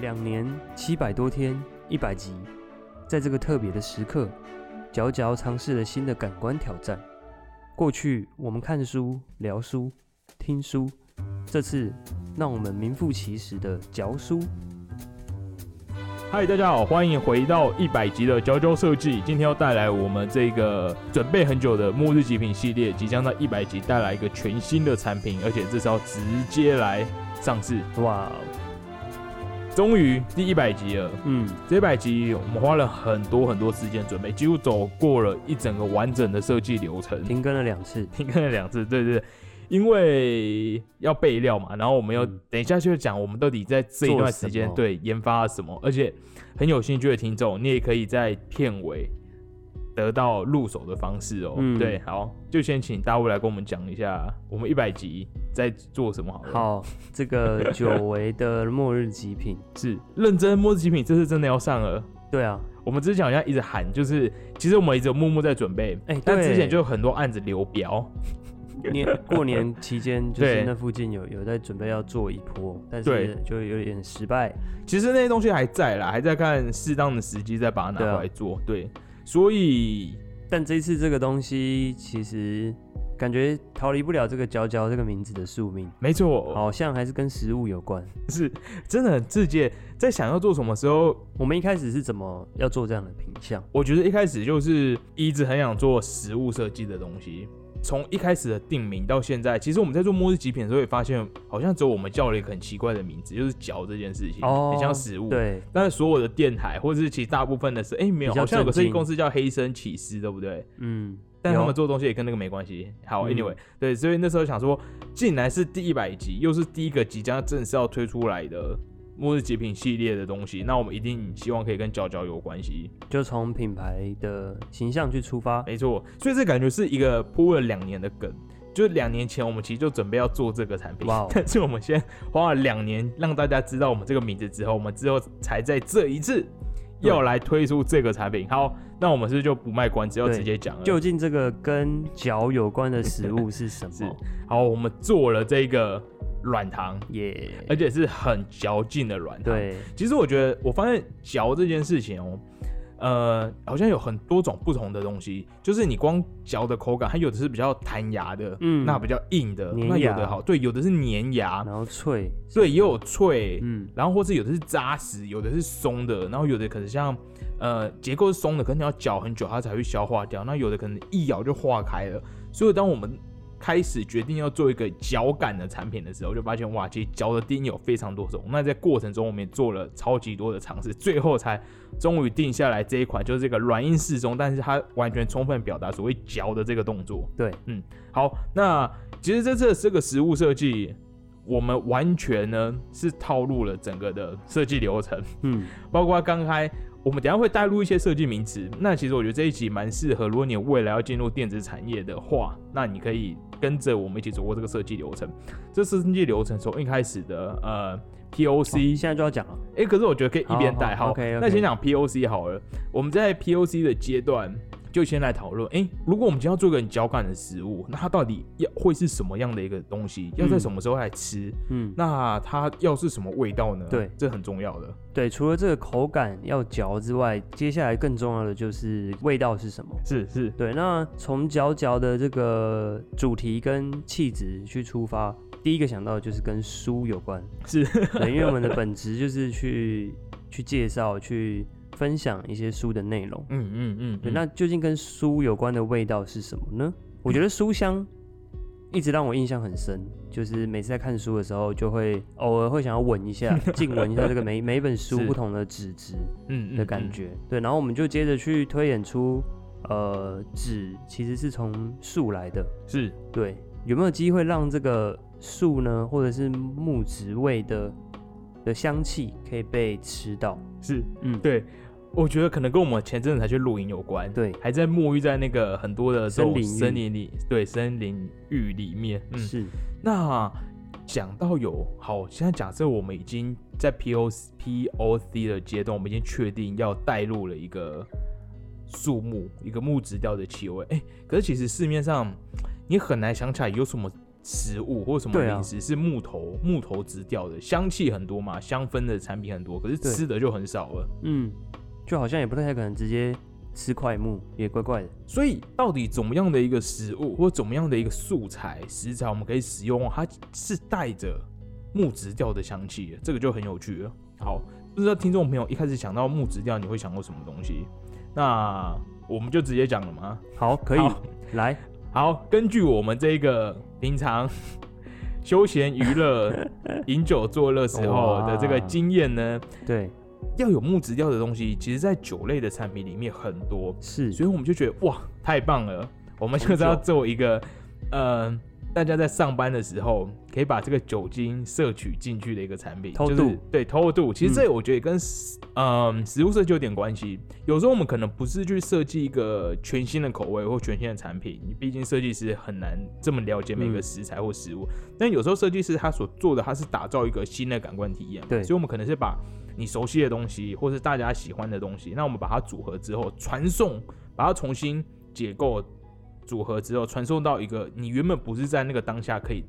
两年七百多天，一百集，在这个特别的时刻，佼佼尝试了新的感官挑战。过去我们看书、聊书、听书，这次让我们名副其实的嚼书。嗨，大家好，欢迎回到一百集的佼佼设计。今天要带来我们这个准备很久的末日极品系列，即将在一百集带来一个全新的产品，而且这是要直接来上市。哇，终于第一百集了，嗯，这一百集我们花了很多很多时间准备，几乎走过了一整个完整的设计流程，停更了两次，停更了两次，对对对。因为要备料嘛，然后我们要嗯。等一下就讲我们到底在这一段时间对研发了什么，而且很有兴趣的听众，你也可以在片尾得到入手的方式哦。嗯对，好，就先请大卫来跟我们讲一下我们一百集在做什么好了。，好，这个久违的末日极品，是认真末日极品，这次真的要上了。对啊，我们之前好像一直喊，就是其实我们一直有默默在准备，哎对但之前就有很多案子流标，年过年期间，就是那附近有 有在准备要做一波，但是就有点失败。其实那些东西还在啦，还在看适当的时机再把它拿回来做。对，所以但这一次这个东西其实感觉逃离不了这个“娇娇”这个名字的宿命，没错，好像还是跟食物有关。是真的很直接。在想要做什么时候，我们一开始是怎么要做这样的品相？我觉得一开始就是一直很想做食物设计的东西。从一开始的定名到现在，其实我们在做末日极品的时候，也发现好像只有我们叫了一个很奇怪的名字，就是“嚼”这件事情，很像食物。。但是所有的电台或者是其实大部分的是，哎、没有，好像有个设计公司叫黑森起司，对不对？嗯，但他有们做的东西也跟那个没关系。好嗯，anyway，、对，所以那时候想说，竟然是第一百集，又是第一个即将正式要推出来的末日极品系列的东西，那我们一定希望可以跟角角有关系。就从品牌的形象去出发。没错，所以这感觉是一个铺了两年的梗。就是两年前，我们其实就准备要做这个产品但是我们先花了两年让大家知道我们这个名字之后，我们之后才在这一次要来推出这个产品。好，那我们是不是就不卖关子，要直接讲了。究竟这个跟脚有关的食物是什 是么？好，我们做了这个软糖，耶、而且是很嚼劲的软糖。，对，其实我觉得，我发现嚼这件事情哦，呃，好像有很多种不同的东西，就是你光嚼的口感，它有的是比较弹牙的，嗯。那比较硬的，那有的好，对，有的是粘牙，然后脆，对，也有脆，嗯，然后或是有的是扎实，有的是松的，然后有的可能像呃结构是松的，可能你要嚼很久它才会消化掉，那有的可能一咬就化开了。所以当我们开始决定要做一个脚感的产品的时候，就发现哇，其实脚的定义有非常多种。那在过程中，我们也做了超级多的尝试，最后才终于定下来这一款，就是这个软硬适中，但是它完全充分表达所谓脚的这个动作。对，嗯好，那其实这次这个实物设计，我们完全呢是套路了整个的设计流程，嗯，包括刚开，我们等下会带入一些设计名词。那其实我觉得这一集蛮适合，如果你未来要进入电子产业的话，那你可以跟着我们一起走过这个设计流程。这设计流程从一开始的呃 POC，现在就要讲了，哎、可是我觉得可以一边带。好好好 OK，OK 那先讲 POC 好了。我们在 POC 的阶段就先来讨论，哎、如果我们今天要做一个很嚼感的食物，那它到底要会是什么样的一个东西？要在什么时候来吃？嗯，那它要是什么味道呢？对这很重要的。对，除了这个口感要嚼之外，接下来更重要的就是味道是什么。是是，对，那从嚼嚼的这个主题跟气质去出发，第一个想到的就是跟书有关，是，对，因为我们的本职就是去去介绍、去分享一些书的内容。嗯嗯嗯，对，嗯那究竟跟书有关的味道是什么呢？我觉得书香一直让我印象很深，就是每次在看书的时候，就会偶尔会想要闻一下、静闻一下这个每每一本书不同的纸质嗯的感觉。对，然后我们就接着去推演出，呃，纸其实是从树来的。是对，有没有机会让这个树呢，或者是木质味的的香气可以被吃到？是，嗯，对。我觉得可能跟我们前阵子才去露营有关，对还在沐浴在那个很多的森林浴森林里，对，森林浴里面，嗯，是，那讲到有好，现在假设我们已经在 P O P O C 的阶段，我们已经确定要带入了一个树木，一个木质调的气味。哎、可是其实市面上你很难想起来有什么食物或什么零食是木头、木头植调的，香气很多嘛，香氛的产品很多，可是吃的就很少了。嗯，就好像也不太可能直接吃块木，也怪怪的。所以，到底怎么样的一个食物或怎么样的一个素材食材，我们可以使用，它是带着木质调的香气，这个就很有趣了。好，不知道听众朋友一开始想到木质调，你会想到什么东西？那我们就直接讲了吗？好，可以来，好，根据我们这个平常 休闲娱乐、饮酒作乐时候的这个经验呢，对，要有木质调的东西，其实在酒类的产品里面很多，是，所以我们就觉得哇，太棒了！我们就是要做一个，呃，大家在上班的时候可以把这个酒精摄取进去的一个产品，就是偷渡对偷渡。其实这我觉得跟食嗯、食物设计有点关系。有时候我们可能不是去设计一个全新的口味或全新的产品，你毕竟设计师很难这么了解每个嗯食材或食物。但有时候设计师他所做的，他是打造一个新的感官体验。对所以我们可能是把你熟悉的东西，或是大家喜欢的东西，那我们把它组合之后传送，把它重新解构组合之后，传送到一个你原本不是在那个当下可以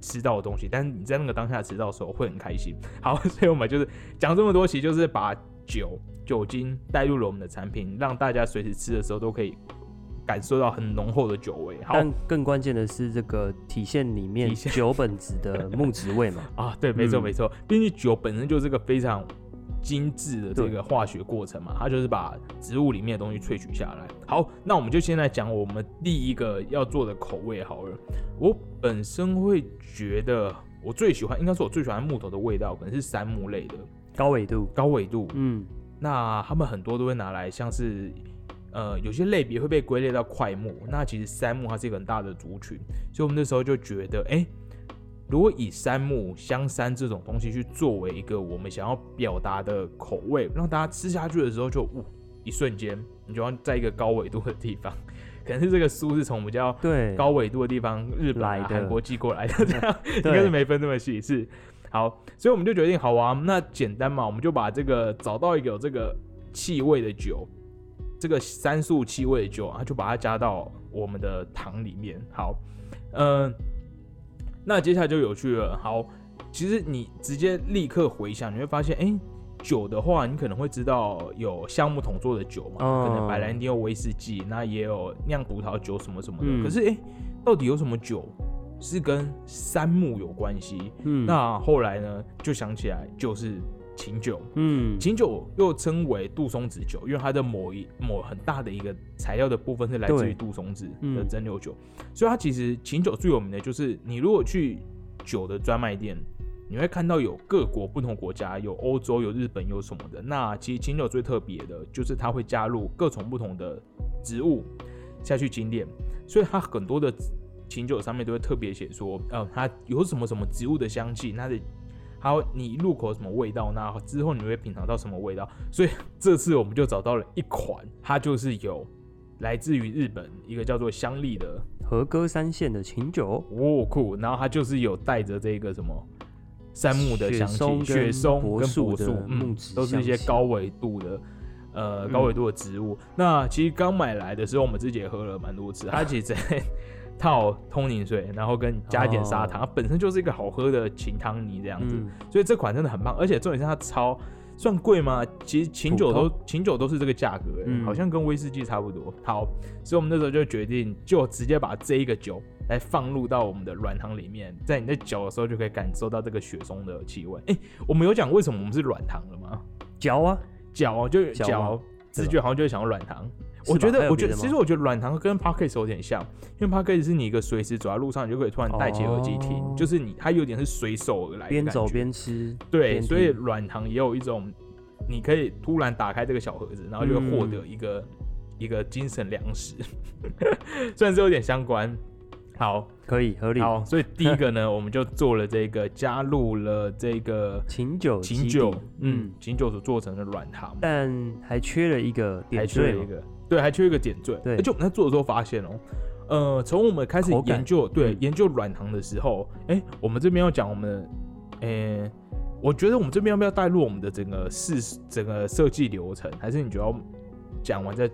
吃到的东西，但是你在那个当下吃到的时候会很开心。好，所以我们就是讲这么多，其实就是把酒酒精带入了我们的产品，让大家随时吃的时候都可以感受到很浓厚的酒味。好但更关键的是这个体现里面酒本质的木质味嘛。啊，对，没错嗯没错，毕竟酒本身就是个非常精致的这个化学过程嘛，它就是把植物里面的东西萃取下来。好，那我们就先来讲我们第一个要做的口味好了。我本身会觉得我最喜欢，应该是我最喜欢木头的味道，可能是杉木类的高纬度，高纬度。嗯，那他们很多都会拿来像是。呃，有些类别会被归类到块木，那其实杉木它是一个很大的族群，所以我们那时候就觉得，哎、如果以山木、香山这种东西去作为一个我们想要表达的口味，让大家吃下去的时候就，呜，一瞬间你就要在一个高纬度的地方，可能是这个酥是从比较对，高纬度的地方，日本、啊、来的韩国寄过来的，这样应对该是没分那么细。是好，所以我们就决定，好啊，那简单嘛，我们就把这个找到一个有这个气味的酒，这个三素气味的酒啊，就把它加到我们的糖里面。好，嗯、那接下来就有趣了。好，其实你直接立刻回想，你会发现，哎、酒的话，你可能会知道有橡木桶做的酒嘛，哦可能白兰地有威士忌，那也有酿葡萄酒什么什么的。嗯可是，哎、到底有什么酒是跟杉木有关系？嗯，那后来呢，就想起来就是琴酒。嗯，琴酒又称为杜松子酒，因为它的某一某很大的一个材料的部分是来自于杜松子的嗯蒸馏酒，所以它其实琴酒最有名的就是你如果去酒的专卖店，你会看到有各国不同国家，有欧洲、有日本、有什么的。那其实琴酒最特别的就是它会加入各种不同的植物下去精炼，所以它很多的琴酒上面都会特别写说，呃，它有什么什么植物的香气，它的还有你入口什么味道，那之后你会品尝到什么味道。所以这次我们就找到了一款，它就是有来自于日本一个叫做香丽的和歌山县的琴酒，哦酷，然后它就是有带着这个什么杉木的香气，雪松跟柏树木质都是一些高纬度的。呃，嗯高纬度的植物。那其实刚买来的时候，我们自己也喝了蛮多次。它其实在套通灵水，然后跟加一点砂糖，哦它本身就是一个好喝的琴汤泥这样子。嗯，所以这款真的很棒，而且重点是它超算贵吗？其实琴酒都普琴酒都是这个价格、欸，嗯好像跟威士忌差不多。好，所以我们那时候就决定，就直接把这一个酒来放入到我们的软糖里面，在你在嚼的时候就可以感受到这个雪松的气味。哎、我们有讲为什么我们是软糖了吗？嚼啊，嚼就嚼嚼吗，直觉好像就会想要软糖。我觉得，我觉得，其实我觉得软糖跟 p o c k e t 有点像，因为 p o c k e t 是你一个随时走在路上，你就可以突然戴起耳机听，哦。就是你它有点是随手而来的边走边吃，对，所以软糖也有一种，你可以突然打开这个小盒子，然后就会获嗯。得一个、一个精神粮食，虽然是有点相关。好，可以合理。好，所以第一个呢，我们就做了这个，加入了这个琴酒，琴酒，嗯嗯，，琴酒所做成的软糖，但还缺了一个还点缀嘛，缺了一个，对，还缺一个点缀。对而且我们在做的时候发现哦，呃，从我们开始研究，对嗯研究软糖的时候，哎、我们这边要讲我们，诶、我觉得我们这边要不要带入我们的整个试整个设计流程，还是你觉得要讲完再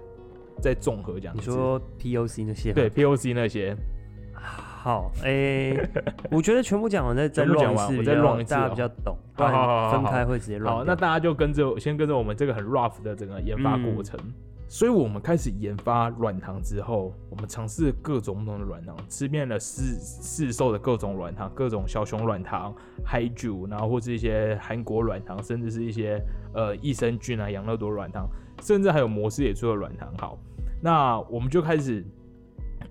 再综合讲？你说 POC 那些对 POC 那些，好，哎、我觉得全部讲完再再全部讲完我再一次比较 run 一次大家哦比较懂，不好好好好然分开会直接乱好，那大家就跟着先跟着我们这个很 rough 的整个研发过程。所以我们开始研发软糖之后，我们尝试各种不同的软糖，吃遍了市市售的各种软糖，各种小熊软糖、嗨酒，然后或是一些韩国软糖，甚至是一些呃益生菌啊、养乐多软糖，甚至还有摩斯也出了软糖。好，那我们就开始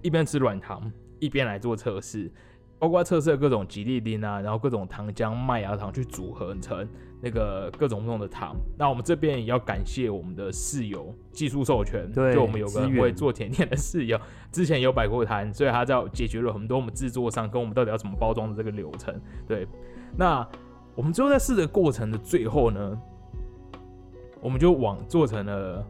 一边吃软糖，一边来做测试，包括测试各种吉利丁啊，然后各种糖浆、麦芽糖去组合成那个各种不同的糖。那我们这边也要感谢我们的室友技术授权，对就我们有个会做甜点的室友，之前有摆过摊，所以他在解决了很多我们制作上跟我们到底要怎么包装的这个流程。对，那我们最后在试的过程的最后呢，我们就往做成了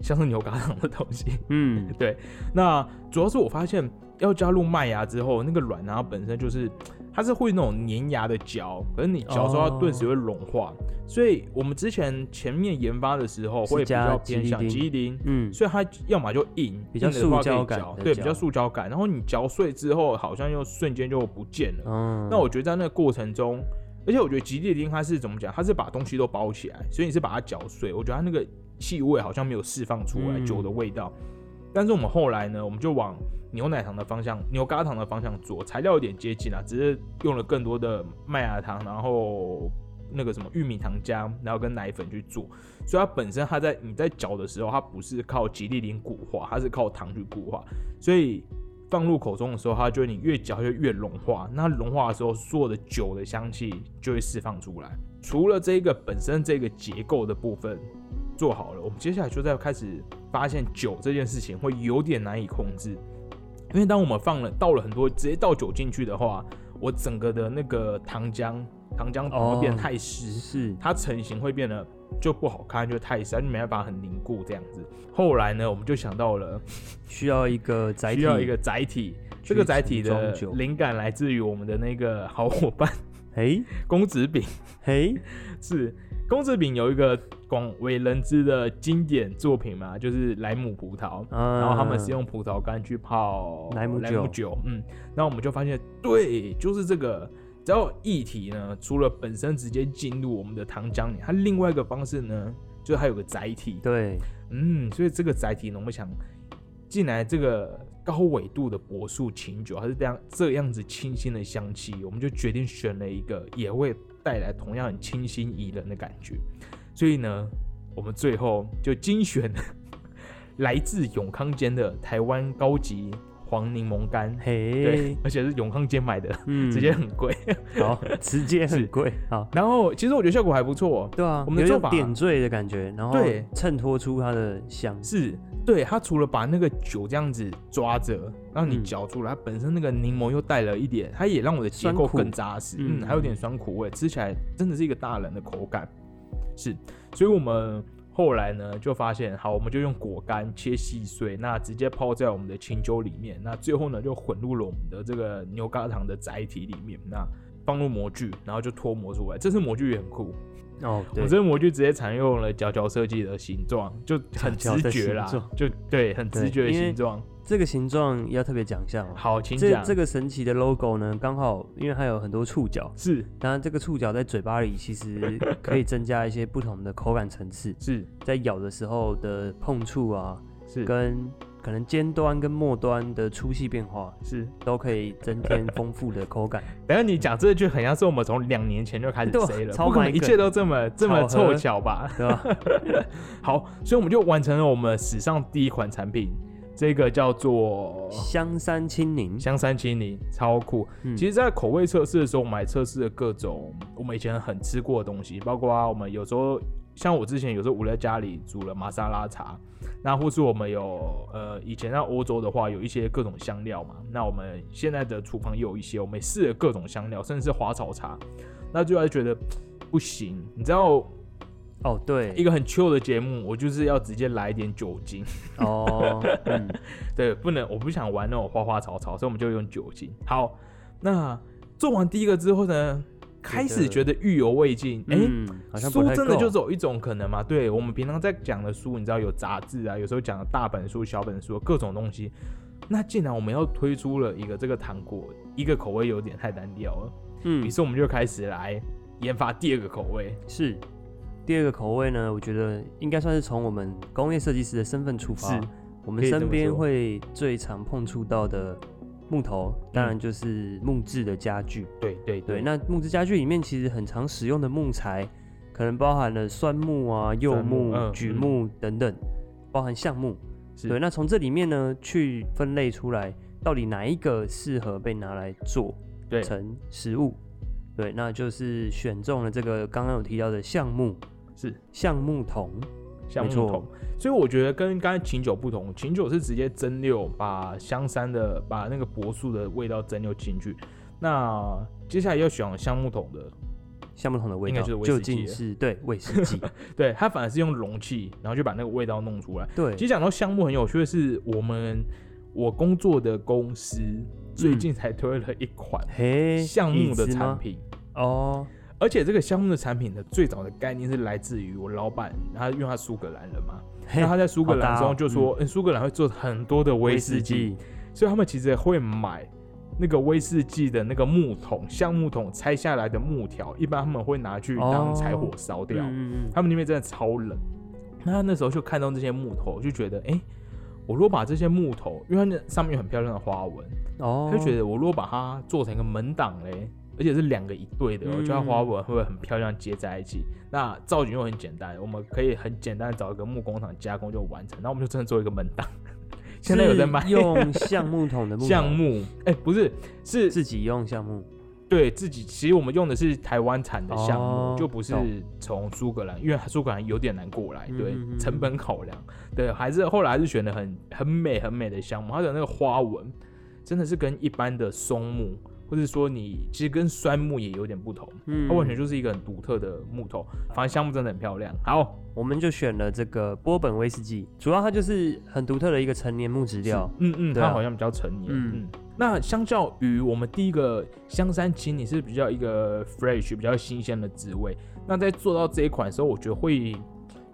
像是牛轧糖的东西。嗯，对那主要是我发现要加入麦芽之后，那个软糖本身就是它是会那种粘牙的嚼，可是你嚼之后它哦顿时会融化，所以我们之前前面研发的时候是会比较偏向吉利吉利，嗯，所以它要么就硬，比较塑胶感嚼对，比较塑胶感，然后你嚼碎之后好像又瞬间就不见了。嗯，那我觉得在那个过程中，而且我觉得吉利丁它是怎么讲？它是把东西都包起来，所以你是把它嚼碎。我觉得它那个气味好像没有释放出来嗯酒的味道。但是我们后来呢，我们就往牛奶糖的方向、牛轧糖的方向做，材料有点接近啊，只是用了更多的麦芽糖，然后那个什么玉米糖浆，然后跟奶粉去做。所以它本身它在你在搅的时候，它不是靠吉利丁固化，它是靠糖去固化，所以放入口中的时候，它就你越嚼就越融化。那融化的时候，所有的酒的香气就会释放出来。除了这个本身这个结构的部分做好了，我们接下来就在开始发现酒这件事情会有点难以控制，因为当我们放了倒了很多直接倒酒进去的话，我整个的那个糖浆糖浆会变得太湿。是它成型会变得就不好看，就太湿，就没办法很凝固这样子。后来呢，我们就想到了 需要一个载体，需要一个载体，这个载体的灵感来自于我们的那个好伙伴嘿，公子饼，嘿，是公子饼有一个广为人知的经典作品嘛，就是莱姆葡萄。嗯，然后他们是用葡萄干去泡莱姆酒。酒，嗯，然后我们就发现，对，就是这个。只要液体呢，除了本身直接进入我们的糖浆里，它另外一个方式呢，就是它有个载体，对，嗯，所以这个载体呢，我们想进来这个高纬度的柏树琴酒，它是这样这样子清新的香气，我们就决定选了一个也会带来同样很清新宜人的感觉。所以呢，我们最后就精选了 来自永康间的台湾高级黄柠檬干，对，，而且是永康间买的，嗯，直接很贵。好，直接很贵，好，然后其实我觉得效果还不错，对啊，我们的做法点缀的感觉，然后对。衬托出它的香，是对它除了把那个酒这样子抓着，让你嗯嚼出来，它本身那个柠檬又带了一点，它也让我的结构更扎实，嗯嗯，还有点酸苦味，吃起来真的是一个大人的口感。是，所以我们后来呢就发现，好，我们就用果干切细碎，那直接泡在我们的清酒里面，那最后呢就混入了我们的这个牛轧糖的载体里面，那放入模具，然后就脱模出来。这次模具也很酷，哦，对我，这个模具直接采用了角角设计的形状，就很直觉啦就对，很直觉的形状。这个形状要特别讲一下哦。好，请讲。这这个神奇的 logo 呢，刚好因为它有很多触角，是当然这个触角在嘴巴里其实可以增加一些不同的口感层次，是在咬的时候的碰触啊，是跟可能尖端跟末端的粗细变化，是。都可以增添丰富的口感。等下你讲这句，很像是我们从两年前就开始对啊塞了，超不可能一切都这么这么凑巧吧？对吧？好，所以我们就完成了我们史上第一款产品，这个叫做香山青柠，香山青柠，超酷。嗯其实，在口味测试的时候，我们还测试了各种我们以前很吃过的东西，包括啊我们有时候像我之前有时候我在家里煮了玛莎拉茶，那或是我们有呃以前在欧洲的话有一些各种香料嘛，那我们现在的厨房也有一些，我们也试了各种香料，甚至是花草茶，那最后还觉得不行，你知道哦，对，一个很 chill 的节目，我就是要直接来一点酒精。哦，嗯，对，不能，我不想玩那种花花草草，所以我们就用酒精。好，那做完第一个之后呢，开始觉得意犹未尽。哎、像不书真的就是有一种可能嘛？对我们平常在讲的书，你知道有杂志啊，有时候讲的大本书、小本书，各种东西。那既然我们要推出了一个这个糖果，一个口味有点太单调了，嗯于，是我们就开始来研发第二个口味。是。第二个口味呢，我觉得应该算是从我们工业设计师的身份出发，我们身边会最常碰触到的木头，当然就是木质的家具。对对对，那木质家具里面其实很常使用的木材，可能包含了酸木啊、柚酸木榉木等等，包含橡木。是对，那从这里面呢，去分类出来，到底哪一个适合被拿来做对成食物？对，那就是选中了这个刚刚有提到的橡木是橡木桶。橡木桶，所以我觉得跟刚才琴酒不同，琴酒是直接蒸馏，把香山的把那个柏树的味道蒸馏进去。那接下来要选橡木桶的，橡木桶的味道应该就是威究竟是对威士忌，对，它反而是用容器，然后就把那个味道弄出来。对。其实讲到橡木很有趣的是，我们我工作的公司最近才推了一款嘿橡木的产品，哦，而且这个香木的产品的最早的概念是来自于我老板，他因为他苏格兰人嘛，嘿那他在苏格兰的时候好搭哦就说，嗯，苏格兰会做很多的威士忌，，所以他们其实会买那个威士忌的那个木桶，橡木桶拆下来的木条，一般他们会拿去当柴火烧掉。他们那边真的超冷。那他那时候就看到这些木头，就觉得，哎、我如果把这些木头，因为它那上面有很漂亮的花纹，嗯，哦，他就觉得我如果把它做成一个门档嘞，而且是两个一对的，我嗯。觉得它花纹会很漂亮接在一起？那造型又很简单，我们可以很简单的找一个木工厂加工就完成，那我们就真的做一个门档。现在有在卖。用橡木桶的木头？橡木，哎、不是，是自己用橡木，对自己，其实我们用的是台湾产的橡木，哦就不是懂。从苏格兰，因为苏格兰有点难过来，对，嗯嗯嗯成本考量，对，还是后来还是选的很很美很美的橡木，它的那个花纹真的是跟一般的松木，或者说你其实跟酸木也有点不同，嗯它完全就是一个很独特的木头，反正橡木真的很漂亮。好，我们就选了这个波本威士忌，主要它就是很独特的一个成年木质调，嗯嗯，它好像比较成年，嗯嗯。那相较于我们第一个香山青，你是比较一个 fresh、比较新鲜的滋味。那在做到这一款的时候，我觉得会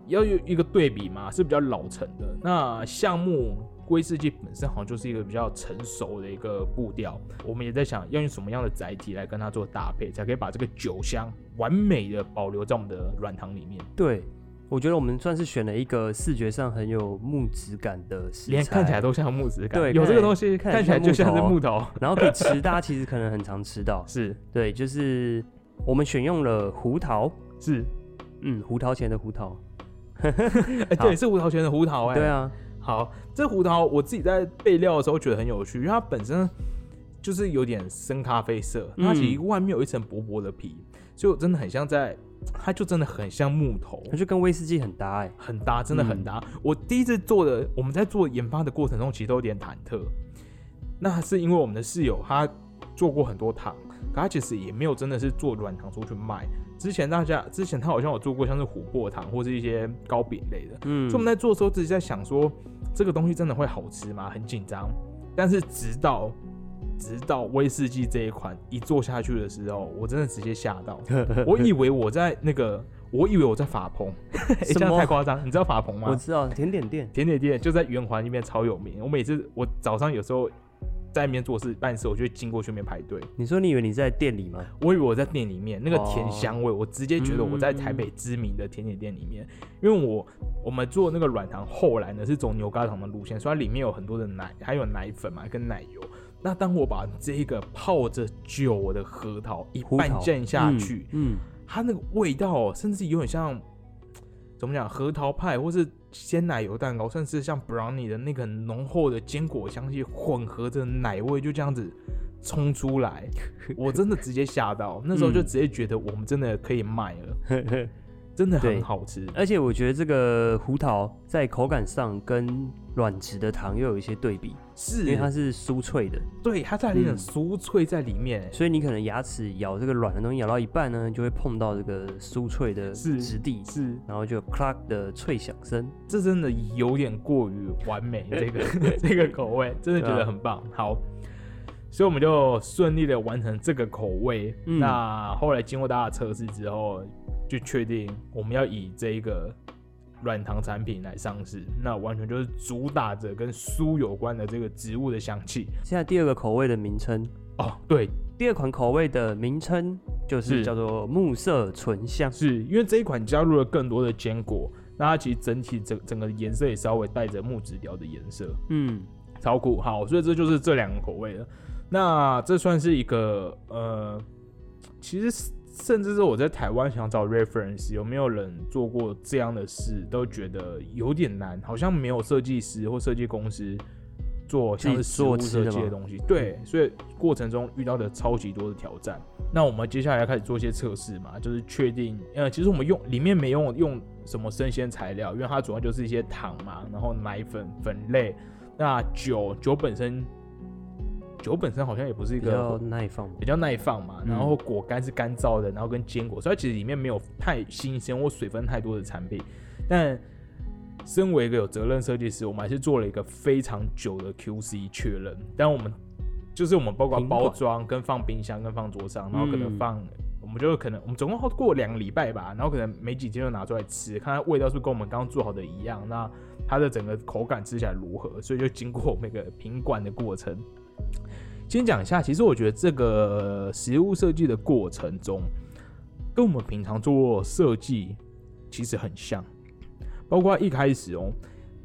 要有一个对比嘛，是比较老成的。那橡木威士忌本身好像就是一个比较成熟的一个步调，我们也在想要用什么样的载体来跟它做搭配，才可以把这个酒香完美的保留在我们的软糖里面。对。我觉得我们算是选了一个视觉上很有木质感的食材，连看起来都像木质感，对有这个东西，看起来就像是木头，然后可以吃，大家其实可能很常吃到。是对，就是我们选用了胡桃，是，嗯，胡桃钳的胡桃。对，是胡桃钳的胡桃、哎，对，啊，好，这胡桃我自己在备料的时候觉得很有趣，因为它本身就是有点深咖啡色，嗯它其实外面有一层薄薄的皮，所以我真的很像在，它就真的很像木头，它就跟威士忌很搭哎。很搭，真的很搭。我第一次做的，我们在做研发的过程中，其实都有点忐忑。那是因为我们的室友他做过很多糖，可他其实也没有真的是做软糖出去卖。之前大家之前他好像有做过像是琥珀糖或是一些糕饼类的，嗯所以我们在做的时候自己在想说，这个东西真的会好吃吗？很紧张。但是直到直到威士忌这一款一做下去的时候，我真的直接吓到，我以为我在那个，我以为我在法鹏，欸、这样太夸张。你知道法鹏吗？我知道甜点店，甜点店就在圆环那边超有名。我每次我早上有时候在那边做事办事，我就会经过去那边排队。你说你以为你在店里吗？我以为我在店里面那个甜哦香味，我直接觉得我在台北知名的甜点店里面，因为我我们做那个软糖，后来呢是走牛轧糖的路线，所以它里面有很多的奶，还有奶粉嘛跟奶油。那当我把这个泡着酒的核桃一半蘸下去，嗯，它那个味道哦，甚至有点像怎么讲核桃派，或是鲜奶油蛋糕，甚至像 brownie 的那个浓厚的坚果香气混合着奶味，就这样子冲出来，我真的直接吓到。那时候就直接觉得我们真的可以卖了，真的很好吃。而且我觉得这个胡桃在口感上跟软质的糖又有一些对比，是，因为它是酥脆的，对它带了一点嗯酥脆在里面，所以你可能牙齿咬这个软的东西咬到一半呢，就会碰到这个酥脆的是质地，是然后就有 clack 的脆响声。这真的有点过于完美，这个这个口味真的觉得很棒。好，所以我们就顺利的完成这个口味。嗯那后来经过大家测试之后，就确定我们要以这一个软糖产品来上市，那完全就是主打着跟酥有关的这个植物的香气。现在第二个口味的名称，哦，对，第二款口味的名称就是是叫做木色醇香。是因为这一款加入了更多的坚果，那它其实整体整整个颜色也稍微带着木质调的颜色。嗯，超酷。好，所以这就是这两个口味了。那这算是一个呃，其实甚至是我在台湾想找 reference，有没有人做过这样的事，都觉得有点难，好像没有设计师或设计公司做像是食物设计的东西。对，所以过程中遇到的超级多的挑战。那我们接下来要开始做一些测试嘛，就是确定，呃，其实我们用里面没用用什么生鲜材料，因为它主要就是一些糖嘛，然后奶粉、粉类，那酒酒本身，酒本身好像也不是一个比较个耐放。比较耐放嘛，嗯然后果干是干燥的，然后跟坚果，所以其实里面没有太新鲜或水分太多的产品。但身为一个有责任设计师，我们还是做了一个非常久的 QC 确认。但我们就是我们包括包装、跟放冰箱、跟放桌上，然后可能嗯放，我们就可能我们总共过两个礼拜吧，然后可能没几天就拿出来吃，看它味道是不是跟我们刚刚做好的一样，那它的整个口感吃起来如何，所以就经过我们一个品管的过程。先讲一下，其实我觉得这个实物设计的过程中，跟我们平常做设计其实很像，包括一开始哦，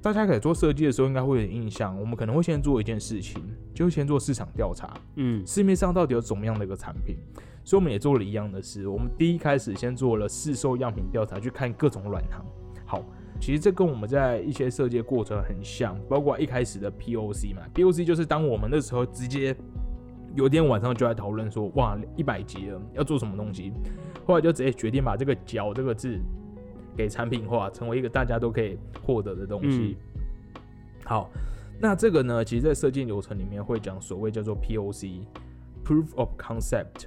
大家可以做设计的时候应该会有印象，我们可能会先做一件事情，就先做市场调查，嗯，市面上到底有怎么样的一个产品，所以我们也做了一样的事。我们第一开始先做了试售样品调查，去看各种软糖。好，其实这跟我们在一些设计过程很像，包括一开始的 POC 嘛，POC 就是当我们那时候直接有一天晚上就在讨论说，哇，一百级了，要做什么东西，后来就直接决定把这个“脚”这个字给产品化，成为一个大家都可以获得的东西。好，那这个呢，其实，在设计流程里面会讲所谓叫做 POC（Proof of Concept），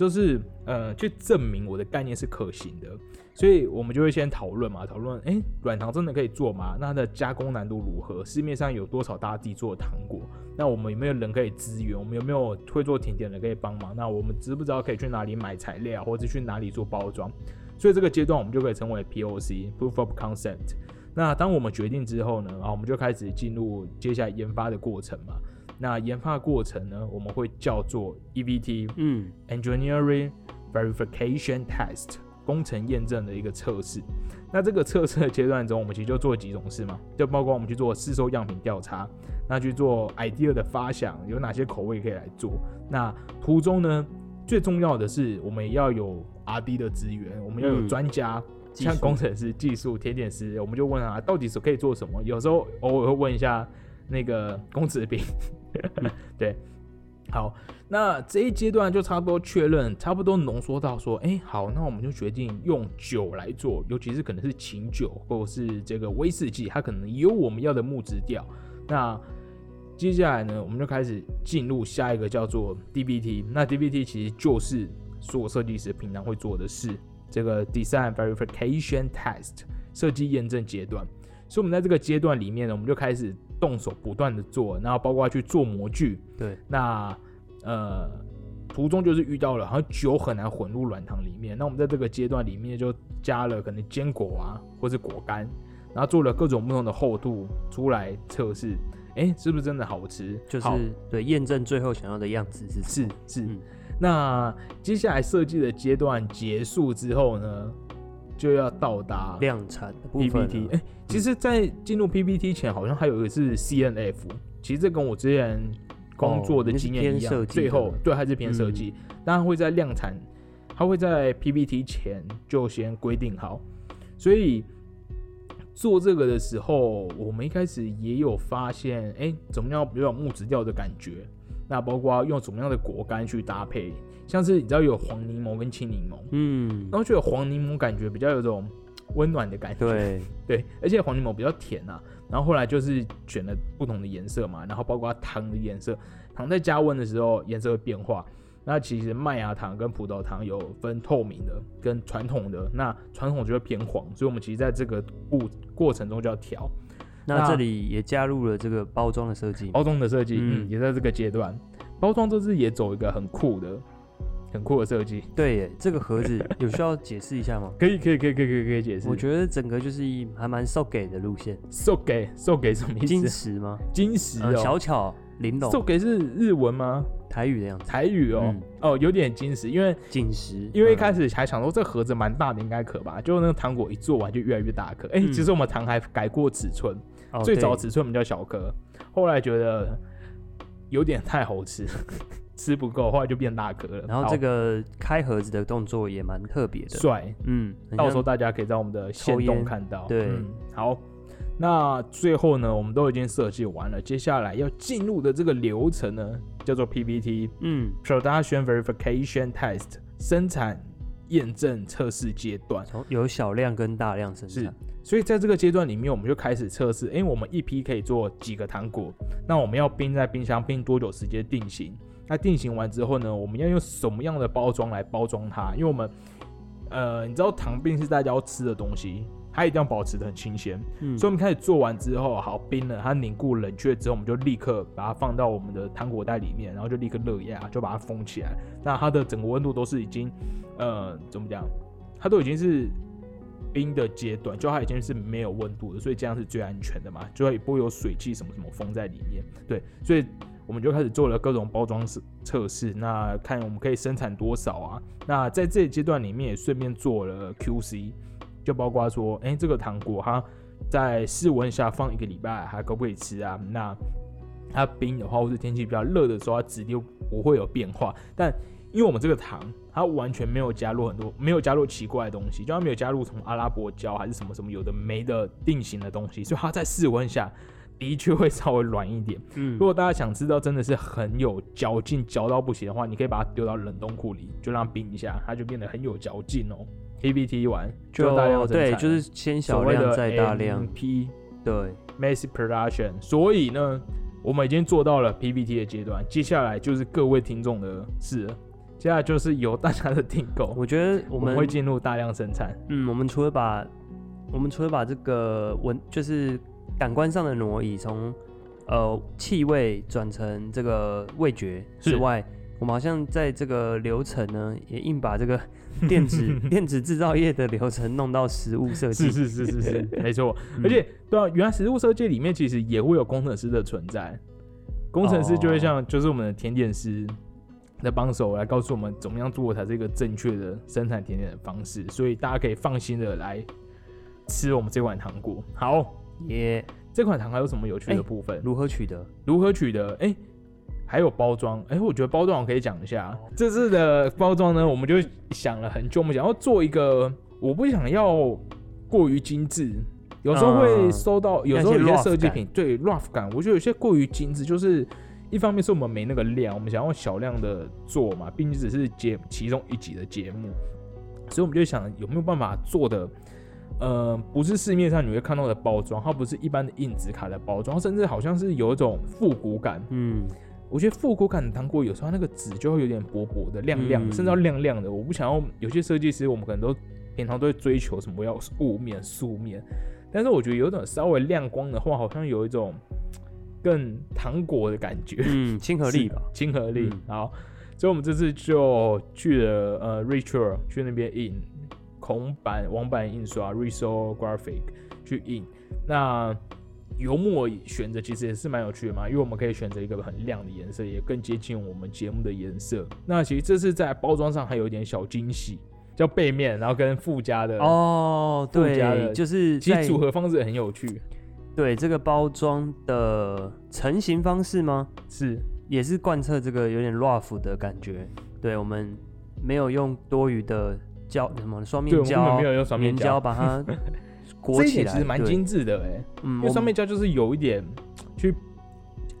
就是呃，去证明我的概念是可行的。所以我们就会先讨论嘛，讨论诶，软糖真的可以做吗？那它的加工难度如何？市面上有多少大家自己做糖果？那我们有没有人可以支援？我们有没有会做甜点的可以帮忙？那我们知不知道可以去哪里买材料，或者去哪里做包装？所以这个阶段我们就可以称为 POC（Proof of Concept）。那当我们决定之后呢，啊，我们就开始进入接下来研发的过程嘛。那研发的过程呢，我们会叫做 EVT（Engineering 嗯 Verification Test） 工程验证的一个测试。那这个测试的阶段中，我们其实就做几种事嘛，就包括我们去做试售样品调查，那去做 idea 的发想，有哪些口味可以来做。那途中呢，最重要的是我们要有 R&D 的资源，我们要有嗯专家。像工程师、技术、甜点师，我们就问他到底是可以做什么。有时候偶尔会问一下那个公子饼，对，好，那这一阶段就差不多确认，差不多浓缩到说，哎、好，那我们就决定用酒来做，尤其是可能是琴酒或者是这个威士忌，它可能有我们要的木质调。那接下来呢，我们就开始进入下一个叫做 DBT。那 DBT 其实就是所有设计师平常会做的事，这个 Design Verification Test 设计验证阶段。所以我们在这个阶段里面呢，我们就开始动手不断的做，然后包括去做模具。对，那呃途中就是遇到了，好像酒很难混入软糖里面。那我们在这个阶段里面就加了可能坚果啊，或是果干，然后做了各种不同的厚度出来测试，哎，是不是真的好吃？就是对验证最后想要的样子是什是是。嗯那接下来设计的阶段结束之后呢，就要到达量产的部分 PPT。了哎、其实，在进入 PPT 前，好像还有一个是 CNF。其实这跟我之前工作的经验一样，最后对还是偏设计，当然会在量产，它会在 PPT 前就先规定好，所以。做这个的时候，我们一开始也有发现，哎、怎么样比较木质调的感觉？那包括用什么样的果干去搭配，像是你知道有黄柠檬跟青柠檬，嗯然，后就有黄柠檬感觉比较有种温暖的感觉，对，对，而且黄柠檬比较甜啊。然后后来就是选了不同的颜色嘛，然后包括糖的颜色，糖在加温的时候颜色会变化。那其实麦芽糖跟葡萄糖有分透明的跟传统的，那传统就会偏黄，所以我们其实在这个过过程中就要调那那这里也加入了这个包装的设计，包装的设计，嗯，嗯也在这个阶段。包装这次也走一个很酷的，很酷的设计。对耶，这个盒子有需要解释一下吗？可以，可以，可以，可以，可以可以解释。我觉得整个就是一还蛮受给的路线，受给受给什么意思金？石吗？金石小巧玲珑，受给是日文吗？台语的样子，台语哦，嗯哦，有点金石，因为紧实，因为一嗯开始还想说这盒子蛮大的，应该可吧？结果那个糖果一做完就越来越大颗。哎、嗯其实我们糖还改过尺寸，哦最早尺寸比较小颗，后来觉得有点太好吃，吃不够，后来就变大颗了。然后这个开盒子的动作也蛮特别的，好帅，嗯，到时候大家可以在我们的线动看到。对嗯，好。那最后呢，我们都已经设计完了，接下来要进入的这个流程呢，叫做 PPT 嗯，Production Verification Test 生产验证测试阶段。从有小量跟大量生是产，所以在这个阶段里面，我们就开始测试，因为，我们一批可以做几个糖果？那我们要冰在冰箱冰多久时间定型？那定型完之后呢，我们要用什么样的包装来包装它？因为我们，呃，你知道糖冰是大家要吃的东西，它一定要保持的很新鲜。嗯，所以我们开始做完之后，好冰了，它凝固冷却之后，我们就立刻把它放到我们的糖果袋里面，然后就立刻热压，就把它封起来。那它的整个温度都是已经，呃，怎么讲？它都已经是冰的阶段，就它已经是没有温度的，所以这样是最安全的嘛，就也不会有水汽什么什么封在里面。对，所以我们就开始做了各种包装测测试，那看我们可以生产多少啊？那在这一阶段里面也顺便做了 QC，就包括说，哎、这个糖果它在室温下放一个礼拜还可不可以吃啊？那它冰的话，或是天气比较热的时候，它质地不会有变化。但因为我们这个糖，它完全没有加入很多，没有加入奇怪的东西，就它没有加入什么阿拉伯胶还是什么什么有的没的定型的东西，所以它在室温下的确会稍微软一点。嗯如果大家想知道真的是很有嚼劲，嚼到不行的话，你可以把它丢到冷冻库里，就让它冰一下，它就变得很有嚼劲哦。PPT 完就大量生对，产就是先小量再大量，MP 对，Massive Production。所以呢，我们已经做到了 PPT 的阶段，接下来就是各位听众的事了。接下来就是由大家的订购，我觉得我我们会进入大量生产。嗯，我们除了把我们除了把这个文就是感官上的挪移从呃气味转成这个味觉是之外，我们好像在这个流程呢，也硬把这个 电子电子制造业的流程弄到食物设计。是是是是是，没错。嗯而且对啊，原来食物设计里面其实也会有工程师的存在，工程师就会像就是我们的甜点师的帮手来告诉我们怎么样做才是一个正确的生产甜点的方式，所以大家可以放心的来吃我们这款糖果。好，也这款糖还有什么有趣的哎部分？如何取得？如何取得？哎、还有包装，哎、我觉得包装我可以讲一下。这次的包装呢，我们就想了很久，我们想要做一个，我不想要过于精致，有时候会嗯收到，有时候有些设计品对 rough 感，我觉得有些过于精致，就是一方面是我们没那个量，我们想要小量的做嘛，毕竟只是节其中一集的节目，所以我们就想有没有办法做的。呃，不是市面上你会看到的包装，它不是一般的硬纸卡的包装，甚至好像是有一种复古感。嗯，我觉得复古感的糖果有时候它那个纸就会有点薄薄的、亮亮甚至要亮亮的。我不想要有些设计师，我们可能都平常都会追求什么要雾面、素面，但是我觉得有一种稍微亮光的话，好像有一种更糖果的感觉。嗯，亲和力吧。亲和力。嗯好，所以我们这次就去了呃，Richard 去那边印孔版、网版印刷 Reso Graphic 去印。那油墨选择其实也是蛮有趣的嘛，因为我们可以选择一个很亮的颜色，也更接近我们节目的颜色。那其实这次在包装上还有一点小惊喜，叫背面，然后跟附加的。哦，附加对，的就是其实组合方式很有趣，对这个包装的成型方式吗？是也是贯彻这个有点 rough 的感觉。对我们没有用多余的胶什么双面胶本没、有用双面粘胶把它 裹这一起来，点其实蛮精致的哎、嗯，因为双面胶就是有一点去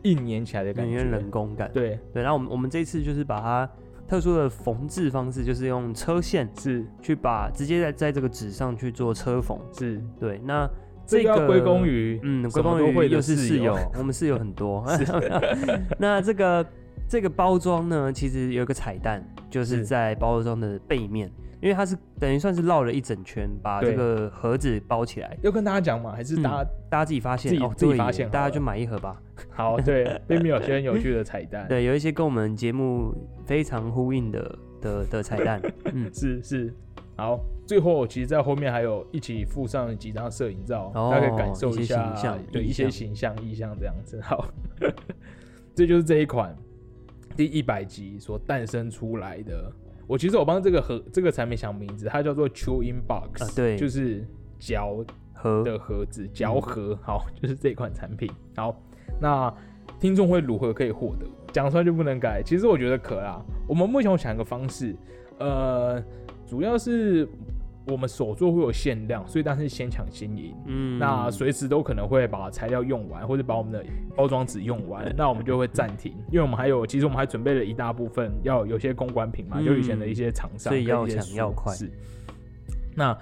硬粘起来的感觉，人工感。对，对，然后我们我们这次就是把它特殊的缝制方式，就是用车线是去把直接在在这个纸上去做车缝。是，对，那这这个归功于嗯，归功于又是室友，我们室友很多。那这个这个包装呢，其实有一个彩蛋，就是是在包装的背面，因为它是等于算是绕了一整圈，把对这个盒子包起来。要跟大家讲嘛，还是大家、大家自己发现自己哦，自己发现大家就买一盒吧。好对，并面有些很有趣的彩蛋，对，有一些跟我们节目非常呼应的的的彩蛋。嗯，是是，好，最后其实，在后面还有一起附上几张摄影照，哦大家可以感受一些下，对一些形象意象这样子。好，这就是这一款第一百集所诞生出来的。我其实我帮这个盒这个产品想名字，它叫做 Chew In Box，、啊对就是嚼盒的盒子，嚼盒。好，就是这款产品。好，那听众会如何可以获得？讲出来就不能改。其实我觉得可啦。我们目前我想一个方式，呃，主要是我们手做会有限量，所以但是先抢先赢。嗯，那随时都可能会把材料用完，或者把我们的包装纸用完，那我们就会暂停，因为我们还有，其实我们还准备了一大部分要有些公关品嘛，嗯。就以前的一些厂商，所以要抢要快。是。那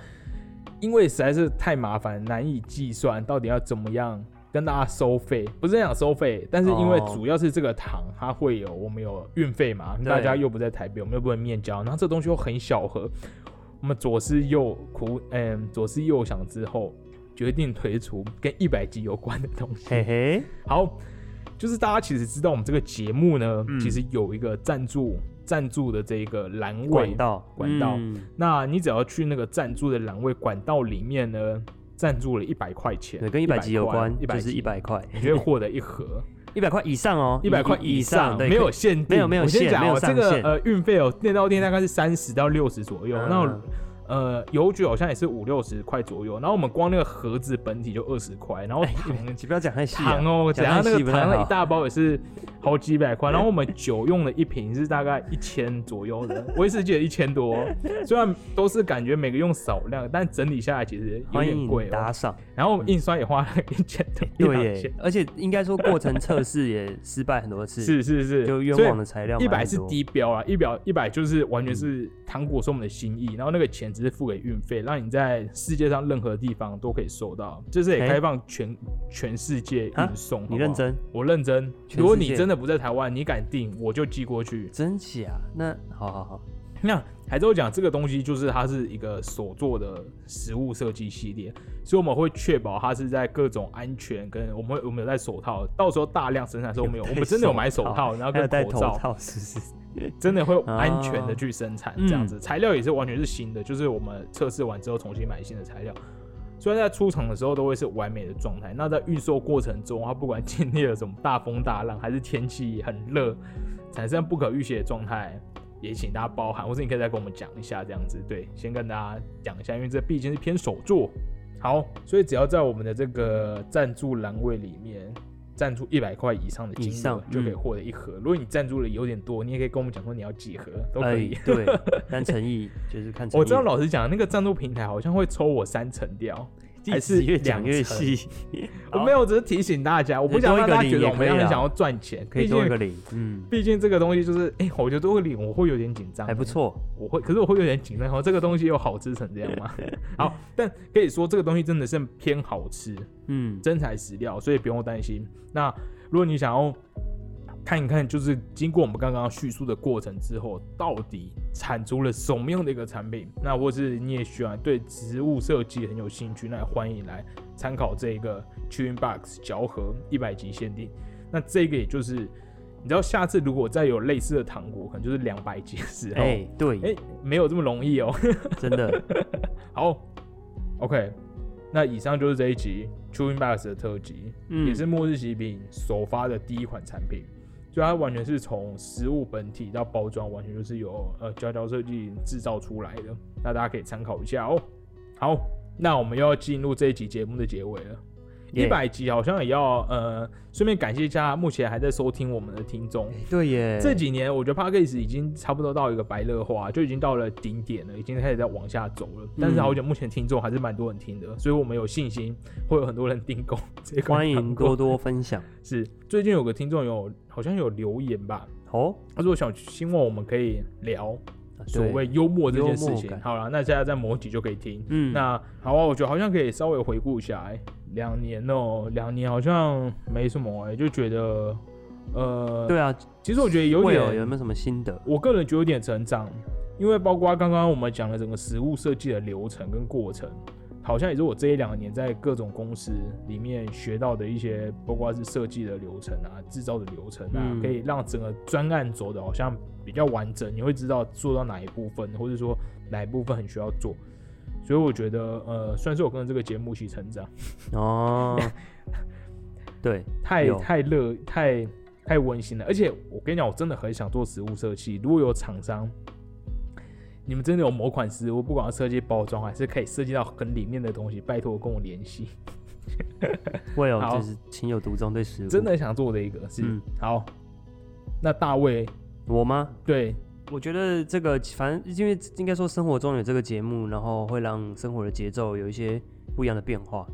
因为实在是太麻烦，难以计算到底要怎么样跟大家收费，不是想收费，但是因为哦。主要是这个糖它会有我们有运费嘛，大家又不在台北，我们又不能面交，然后这东西又很小盒，我们左思右苦，嗯，左思右想之后，决定推出跟一百集有关的东西。嘿嘿，好，就是大家其实知道我们这个节目呢，嗯。其实有一个赞助赞助的这个栏位管，道。管道。嗯。那你只要去那个赞助的栏位管道里面呢，赞助了一百块钱，对，跟一百集有关，一百就是一百块，你就会获得一盒 一百块以上哦，一百块以以上，对，没有限定，没有没有我先限没有讲哦，这个呃运费哦，电到店大概是三十到六十左右，那嗯呃邮局好像也是五六十块左右，然后我们光那个盒子本体就二十块，然后你不要讲太细啊糖哦，怎讲太样那个糖一大包也是好几百块，然后我们酒用的一瓶是大概一千左右的，威士忌的一千多，虽然都是感觉每个用少量，但整理下来其实有点贵哦。打赏，然后我们印刷也花了一千多，对耶，而且应该说过程测试也失败很多次，是是是，就冤枉的材料一百是低标啊，一表一百就是完全是糖果是我们的心意，然后那个钱只是付给运费，让你在世界上任何地方都可以收到，就是也哎开放全、全世界啊运送。好好你认？真？我认真。如果你真的不在台湾，你敢订，我就寄过去。真假？那好好好，那海州讲这个东西，就是它是一个手做的食物设计系列，所以我们会确保它是在各种安全跟我们会我们有戴手套，到时候大量生产的时候，我们有我们真的有买手套，然后戴跟口罩，头套，是不是？真的会安全的去生产嗯这样子，材料也是完全是新的，就是我们测试完之后重新买新的材料。虽然在出厂的时候都会是完美的状态，那在运售过程中，它不管经历了什么大风大浪，还是天气很热，产生不可预期的状态，也请大家包涵，或者你可以再跟我们讲一下这样子。对，先跟大家讲一下，因为这毕竟是偏手作。好，所以只要在我们的这个赞助栏位里面赞助一百块以上的金额就可以嗯获得一盒。如果你赞助的有点多，你也可以跟我们讲说你要几盒都可以。哎对，但诚意就是看。我知道老实讲，那个赞助平台好像会抽我三成掉，还是越讲越细，我没有，只是提醒大家，我不想让大家觉得我们很想要赚钱，可以多一个零，嗯，毕竟这个东西就是，哎、我觉得多个零我会有点紧张，还不，错。我会，可是我会有点紧张，哦，这个东西又好吃成这样吗？好，但可以说这个东西真的是偏好吃，嗯，真材实料，所以不用担心。那如果你想要看一看，就是经过我们刚刚叙述的过程之后，到底产出了什么样的一个产品，那或是你也喜欢对植物设计很有兴趣，那欢迎来参考这个 Chewing Box 嚼盒一百级限定。那这个也就是，你知道下次如果再有类似的糖果，可能就是两百级的时候，哎，对，哎、没有这么容易哦。真的，好，OK，那以上就是这一集 Chewing Box 的特辑，嗯也是末日奇饼首发的第一款产品，所以它完全是从实物本体到包装，完全就是由呃娇娇设计制造出来的，那大家可以参考一下哦。好，那我们又要进入这一集节目的结尾了。一百集好像也要呃，顺便感谢一下目前还在收听我们的听众。对耶，这几年我觉得 a g e 已经差不多到一个白热化，就已经到了顶点了，已经开始在往下走了。但是好久目前听众还是蛮多人听的，所以我们有信心会有很多人订购 欢迎多多分享 是最近有个听众有好像有留言吧，哦。他说想希望我们可以聊啊所谓幽默这件事情。好了，那现在在某集就可以听。嗯，那好啊，我觉得好像可以稍微回顾一下、哎，两年哦、两年好像没什么哎、就觉得呃，对啊，其实我觉得有点有有没有什么心得？我个人觉得有点成长，因为包括刚刚我们讲的整个实物设计的流程跟过程，好像也是我这一两年在各种公司里面学到的一些，包括是设计的流程啊、制造的流程啊，嗯可以让整个专案走的好像比较完整，你会知道做到哪一部分，或者说哪一部分很需要做。所以我觉得，呃，算是我跟着这个节目一起成长，哦，对，太太热、太太温馨了。而且我跟你讲，我真的很想做食物设计。如果有厂商，你们真的有某款食物，不管要设计包装还是可以设计到很里面的东西，拜托跟我联系。会有就是情有独钟对食物，真的很想做的一个是、嗯好。那大卫我吗？对我觉得这个反正因为应该说生活中有这个节目，然后会让生活的节奏有一些不一样的变化，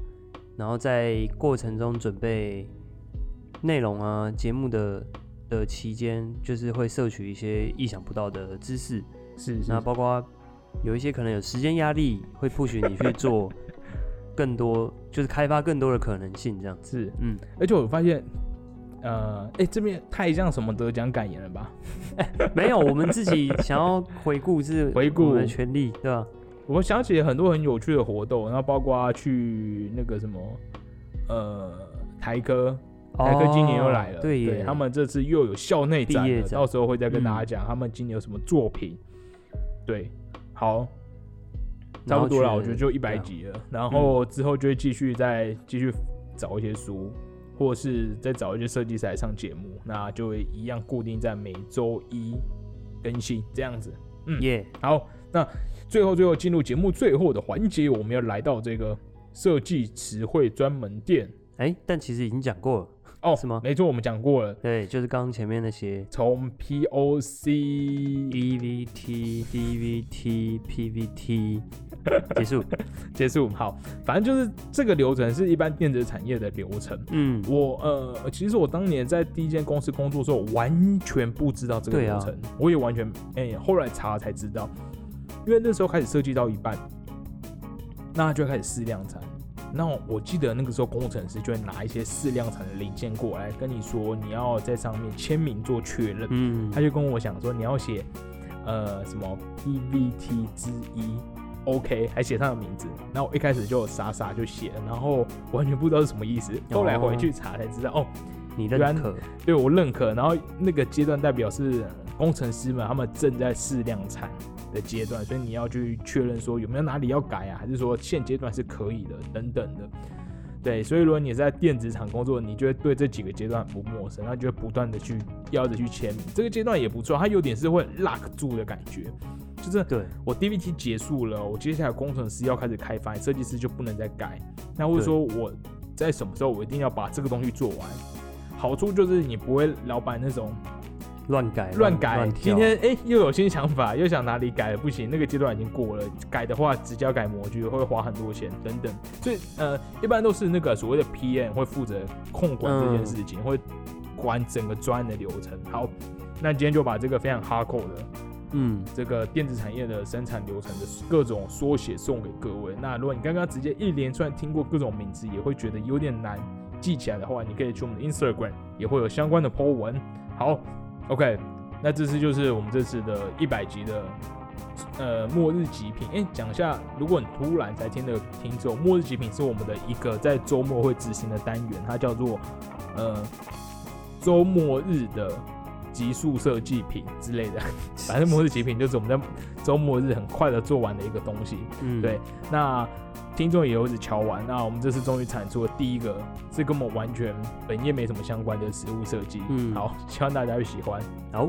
然后在过程中准备内容啊节目的的期间，就是会摄取一些意想不到的知识，是是。那包括有一些可能有时间压力，会 push 你去做更多，就是开发更多的可能性这样子。是，嗯，而且我发现，呃，哎、这边太像什么得奖感言了吧？没有，我们自己想要回顾是回顾我们的权利，对吧？我想起了很多很有趣的活动，然后包括去那个什么，呃，台科，台科今年又来了，哦对耶，他们这次又有校内展到时候会再跟大家嗯讲他们今年有什么作品。对，好，差不多了，我觉得就一百集了，然后之后就会继续再继续找一些书，或是再找一些设计师来上节目，那就会一样固定在每周一更新这样子。嗯耶，好，那最后最后进入节目最后的环节，我们要来到这个设计词汇专门店哎，但其实已经讲过了，哦，是吗没错，我们讲过了，对，就是刚刚前面那些从 POC EVT、DVT、PVT 结束。结束。好，反正就是这个流程是一般电子产业的流程。嗯，我呃，其实我当年在第一间公司工作的时候，完全不知道这个流程，我也完全哎、后来查了才知道，因为那时候开始设计到一半，那就开始试量产。那我记得那个时候工程师就会拿一些试量产的零件过来跟你说，你要在上面签名做确认。嗯，他就跟我讲说，你要写呃什么 PVT 之一，OK，还写上了名字。然后我一开始就傻傻就写了，然后完全不知道是什么意思。后来回去查才知道，哦，你认可？对我认可。然后那个阶段代表是工程师们他们正在试量产的阶段，所以你要去确认说有没有哪里要改啊，还是说现阶段是可以的等等的。对，所以如果你在电子厂工作，你就会对这几个阶段很不陌生，那就会不断的去要着去签名。这个阶段也不错，它有点是会 lock 住的感觉，就是对，我 DVT 结束了，我接下来工程师要开始开发，设计师就不能再改。那或者说我在什么时候我一定要把这个东西做完？好处就是你不会老板那种乱改乱改，今天哎、又有新想法，又想哪里改了不行，那个阶段已经过了，改的话直接要改模具会花很多钱等等，所以呃一般都是那个所谓的 PM 会负责控管这件事情，会管整个专案的流程。好，那今天就把这个非常 hardcore 的嗯，这个电子产业的生产流程的各种缩写送给各位。那如果你刚刚直接一连串听过各种名字，也会觉得有点难记起来的话，你可以去我们的 Instagram 也会有相关的 po 文。好，OK，那这次就是我们这次的一百集的呃末日极品。哎、讲一下，如果你突然才听的听众，末日极品是我们的一个在周末会执行的单元，它叫做呃周末日的极速设计品之类的。反正末日极品就是我们在周末日很快的做完的一个东西。嗯，对，那听众也有一直敲完，那我们这次终于产出了第一个是跟我们完全本业没什么相关的实物设计。嗯好，希望大家会喜欢。好，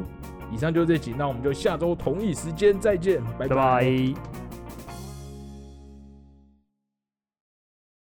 以上就是这集，那我们就下周同一时间再见，拜拜拜。